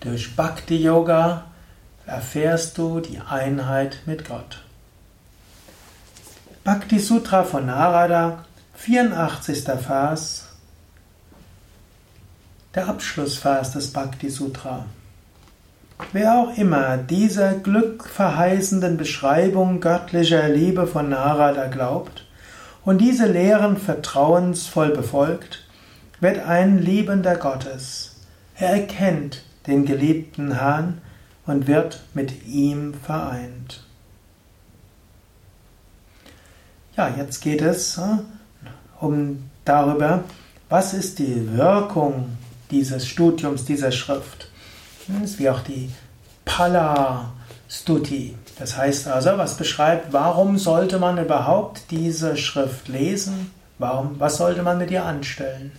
Durch Bhakti Yoga erfährst du die Einheit mit Gott. Bhakti Sutra von Narada, 84. Vers, der Abschlussvers des Bhakti Sutra. Wer auch immer dieser glückverheißenden Beschreibung göttlicher Liebe von Narada glaubt und diese Lehren vertrauensvoll befolgt, wird ein Liebender Gottes. Er erkennt den geliebten Herrn und wird mit ihm vereint. Ja, jetzt geht es äh, um darüber, was ist die Wirkung dieses Studiums dieser Schrift. Das ist wie auch die Pala Stuti. Das heißt also, was beschreibt, warum sollte man überhaupt diese Schrift lesen? Warum, was sollte man mit ihr anstellen?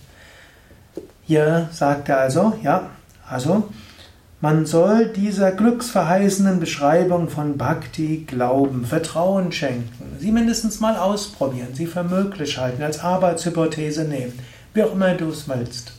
Hier sagt er also, ja, also, man soll dieser glücksverheißenden Beschreibung von Bhakti glauben, Vertrauen schenken, sie mindestens mal ausprobieren, sie für möglich halten, als Arbeitshypothese nehmen, wie auch immer du es willst.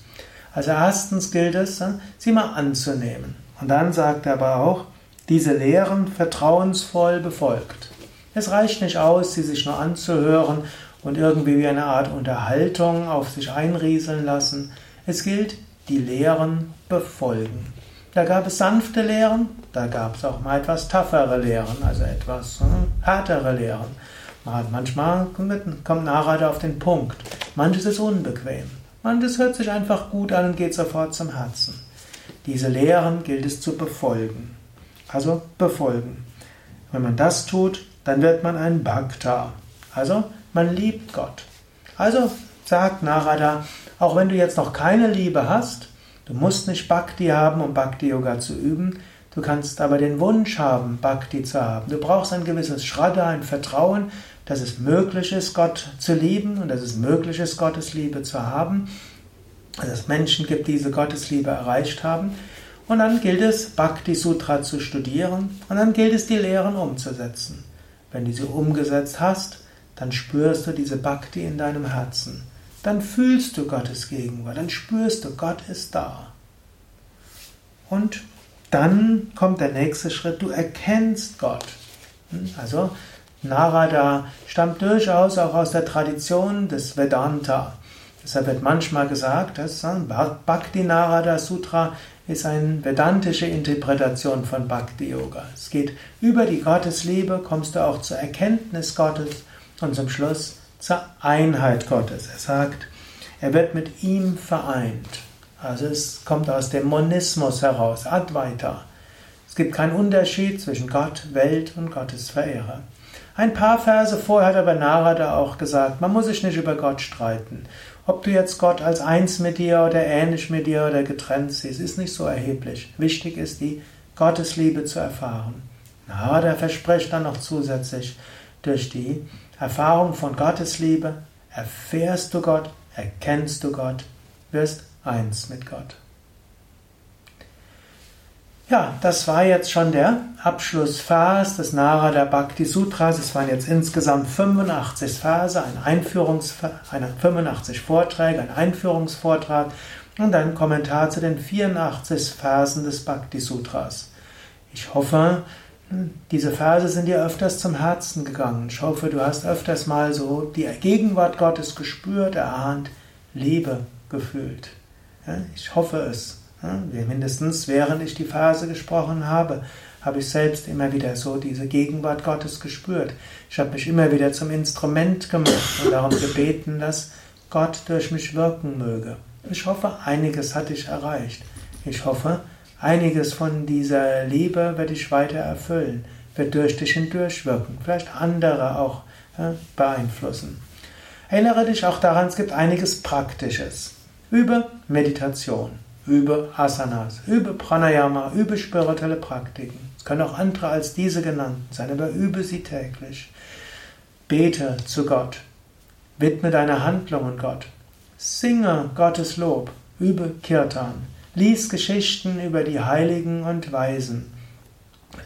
Also erstens gilt es, sie mal anzunehmen. Und dann sagt er aber auch, diese Lehren vertrauensvoll befolgt. Es reicht nicht aus, sie sich nur anzuhören und irgendwie wie eine Art Unterhaltung auf sich einrieseln lassen. Es gilt, die Lehren befolgen. Da gab es sanfte Lehren, da gab es auch mal etwas taffere Lehren, also etwas hm, härtere Lehren. Manchmal kommt Narada auf den Punkt, manches ist unbequem. Und es hört sich einfach gut an und geht sofort zum Herzen. Diese Lehren gilt es zu befolgen. Also befolgen. Wenn man das tut, dann wird man ein Bhakta. Also man liebt Gott. Also sagt Narada, auch wenn du jetzt noch keine Liebe hast, du musst nicht Bhakti haben, um Bhakti Yoga zu üben, du kannst aber den Wunsch haben, Bhakti zu haben. Du brauchst ein gewisses Shraddha, ein Vertrauen, dass es möglich ist, Gott zu lieben und dass es möglich ist, Gottes Liebe zu haben, dass es Menschen gibt, die diese Gottesliebe erreicht haben. Und dann gilt es, Bhakti Sutra zu studieren und dann gilt es, die Lehren umzusetzen. Wenn du sie umgesetzt hast, dann spürst du diese Bhakti in deinem Herzen. Dann fühlst du Gottes Gegenwart, dann spürst du, Gott ist da. Und dann kommt der nächste Schritt, du erkennst Gott. Hm, also Narada stammt durchaus auch aus der Tradition des Vedanta. Deshalb wird manchmal gesagt, dass Bhakti Narada Sutra ist eine vedantische Interpretation von Bhakti Yoga. Es geht über die Gottesliebe, kommst du auch zur Erkenntnis Gottes und zum Schluss zur Einheit Gottes. Er sagt, er wird mit ihm vereint. Also es kommt aus dem Monismus heraus, Advaita. Es gibt keinen Unterschied zwischen Gott, Welt und Gottes Verehrer. Ein paar Verse vorher hat aber Narada auch gesagt, man muss sich nicht über Gott streiten. Ob du jetzt Gott als eins mit dir oder ähnlich mit dir oder getrennt siehst, ist nicht so erheblich. Wichtig ist die Gottesliebe zu erfahren. Narada verspricht dann noch zusätzlich, durch die Erfahrung von Gottesliebe erfährst du Gott, erkennst du Gott, wirst eins mit Gott. Ja, das war jetzt schon der Abschlussvers des Narada Bhakti Sutras. Es waren jetzt insgesamt 85 Verse, ein Einführungs 85 Vorträge, ein Einführungsvortrag und ein Kommentar zu den 84 Versen des Bhakti Sutras. Ich hoffe, diese Verse sind dir öfters zum Herzen gegangen. Ich hoffe, du hast öfters mal so die Gegenwart Gottes gespürt, erahnt, Liebe gefühlt. Ich hoffe es. Mindestens während ich die Phase gesprochen habe, habe ich selbst immer wieder so diese Gegenwart Gottes gespürt. Ich habe mich immer wieder zum Instrument gemacht und darum gebeten, dass Gott durch mich wirken möge. Ich hoffe, einiges hatte ich erreicht. Ich hoffe, einiges von dieser Liebe werde ich weiter erfüllen, wird durch dich hindurch wirken, vielleicht andere auch ja, beeinflussen. Erinnere dich auch daran, es gibt einiges Praktisches. Übe Meditation. Übe Asanas, übe Pranayama, übe spirituelle Praktiken. Es können auch andere als diese genannten sein, aber übe sie täglich. Bete zu Gott. Widme deine Handlungen Gott. Singe Gottes Lob. Übe Kirtan. Lies Geschichten über die Heiligen und Weisen.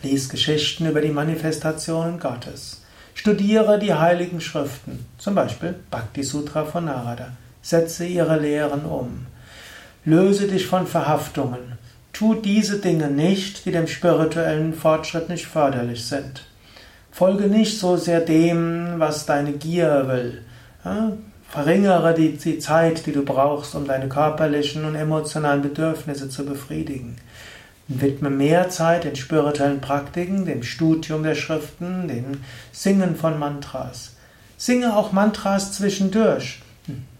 Lies Geschichten über die Manifestationen Gottes. Studiere die heiligen Schriften, zum Beispiel Bhakti Sutra von Narada. Setze ihre Lehren um. Löse dich von Verhaftungen. tu diese Dinge nicht, die dem spirituellen Fortschritt nicht förderlich sind. Folge nicht so sehr dem, was deine Gier will. Verringere die, die Zeit, die du brauchst, um deine körperlichen und emotionalen Bedürfnisse zu befriedigen. Widme mehr Zeit den spirituellen Praktiken, dem Studium der Schriften, dem Singen von Mantras. Singe auch Mantras zwischendurch.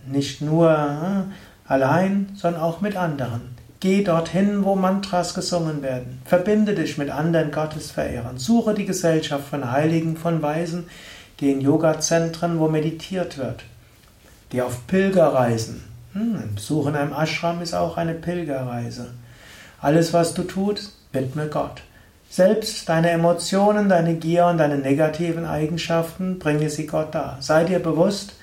Nicht nur äh, allein, sondern auch mit anderen. Geh dorthin, wo Mantras gesungen werden. Verbinde dich mit anderen Gottesverehrern. Suche die Gesellschaft von Heiligen, von Weisen. In Yoga-Zentren, wo meditiert wird. Geh auf Pilgerreisen. Hm, ein Besuch in einem Ashram ist auch eine Pilgerreise. Alles, was du tust, widme Gott. Selbst deine Emotionen, deine Gier und deine negativen Eigenschaften, bringe sie Gott dar. Sei dir bewusst,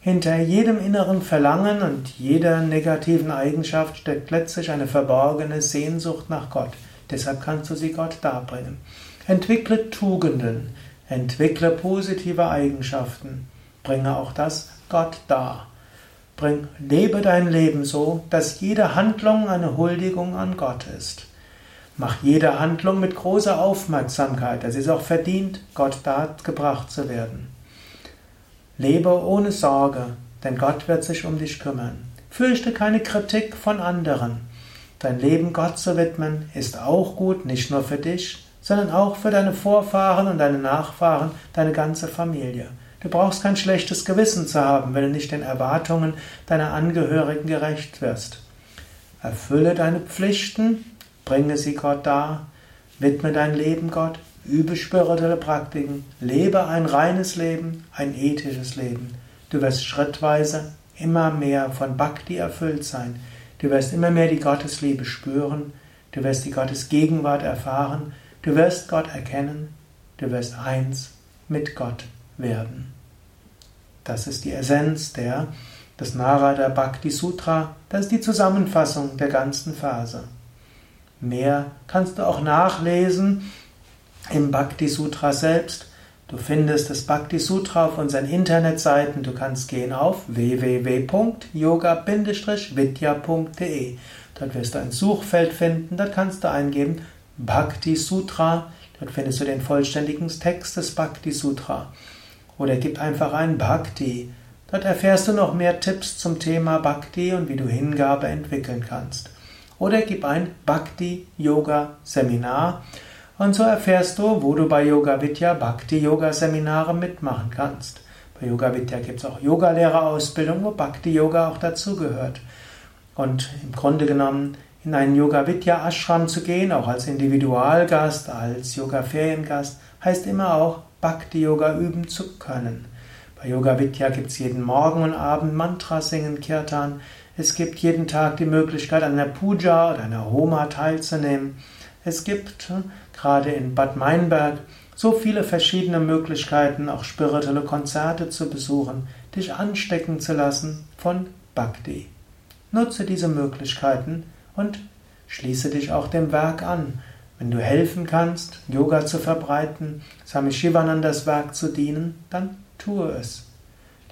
hinter jedem inneren Verlangen und jeder negativen Eigenschaft steckt letztlich eine verborgene Sehnsucht nach Gott. Deshalb kannst du sie Gott darbringen. Entwickle Tugenden, entwickle positive Eigenschaften, bringe auch das Gott dar. Bring, lebe dein Leben so, dass jede Handlung eine Huldigung an Gott ist. Mach jede Handlung mit großer Aufmerksamkeit. Es ist auch verdient, Gott dargebracht zu werden. Lebe ohne Sorge, denn Gott wird sich um dich kümmern. Fürchte keine Kritik von anderen. Dein Leben Gott zu widmen ist auch gut, nicht nur für dich, sondern auch für deine Vorfahren und deine Nachfahren, deine ganze Familie. Du brauchst kein schlechtes Gewissen zu haben, wenn du nicht den Erwartungen deiner Angehörigen gerecht wirst. Erfülle deine Pflichten, bringe sie Gott dar, widme dein Leben Gott, übe spirituelle Praktiken, lebe ein reines Leben, ein ethisches Leben. Du wirst schrittweise immer mehr von Bhakti erfüllt sein. Du wirst immer mehr die Gottesliebe spüren. Du wirst die Gottesgegenwart erfahren. Du wirst Gott erkennen. Du wirst eins mit Gott werden. Das ist die Essenz der, des Narada Bhakti Sutra. Das ist die Zusammenfassung der ganzen Phase. Mehr kannst du auch nachlesen im Bhakti Sutra selbst. Du findest das Bhakti Sutra auf unseren Internetseiten. Du kannst gehen auf www.yoga-vidya.de. Dort wirst du ein Suchfeld finden. Dort kannst du eingeben Bhakti Sutra. Dort findest du den vollständigen Text des Bhakti Sutra. Oder gib einfach ein Bhakti. Dort erfährst du noch mehr Tipps zum Thema Bhakti und wie du Hingabe entwickeln kannst. Oder gib ein Bhakti Yoga Seminar und so erfährst du, wo du bei Yoga Vidya Bhakti Yoga Seminare mitmachen kannst. Bei Yoga Vidya gibt es auch Yogalehrerausbildung, wo Bhakti Yoga auch dazugehört. Und im Grunde genommen in einen Yoga Vidya Ashram zu gehen, auch als Individualgast, als Yoga Feriengast, heißt immer auch Bhakti-Yoga üben zu können. Bei Yoga Vidya gibt es jeden Morgen und Abend Mantra singen, Kirtan. Es gibt jeden Tag die Möglichkeit, an einer Puja oder einer Homa teilzunehmen. Es gibt hm, gerade in Bad Meinberg so viele verschiedene Möglichkeiten, auch spirituelle Konzerte zu besuchen, dich anstecken zu lassen von Bhakti. Nutze diese Möglichkeiten und schließe dich auch dem Werk an. Wenn du helfen kannst, Yoga zu verbreiten, Swami Shivanandas Werk zu dienen, dann tue es.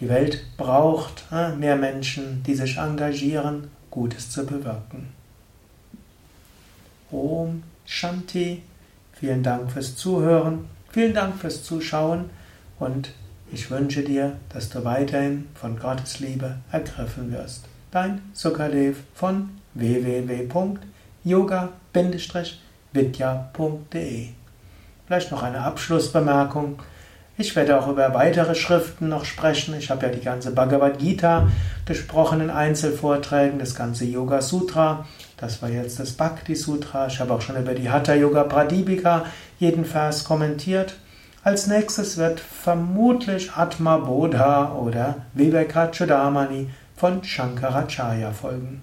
Die Welt braucht äh, mehr Menschen, die sich engagieren, Gutes zu bewirken. Om Shanti. Vielen Dank fürs Zuhören, vielen Dank fürs Zuschauen und ich wünsche dir, dass du weiterhin von Gottes Liebe ergriffen wirst. Dein Sukadev von www.yoga-vidya.de vidya.de. Vielleicht noch eine Abschlussbemerkung. Ich werde auch über weitere Schriften noch sprechen. Ich habe ja die ganze Bhagavad Gita gesprochen in Einzelvorträgen, das ganze Yoga Sutra. Das war jetzt das Bhakti Sutra. Ich habe auch schon über die Hatha Yoga Pradipika jeden Vers kommentiert. Als nächstes wird vermutlich Atma Bodha oder Vivekachudamani von Shankaracharya folgen.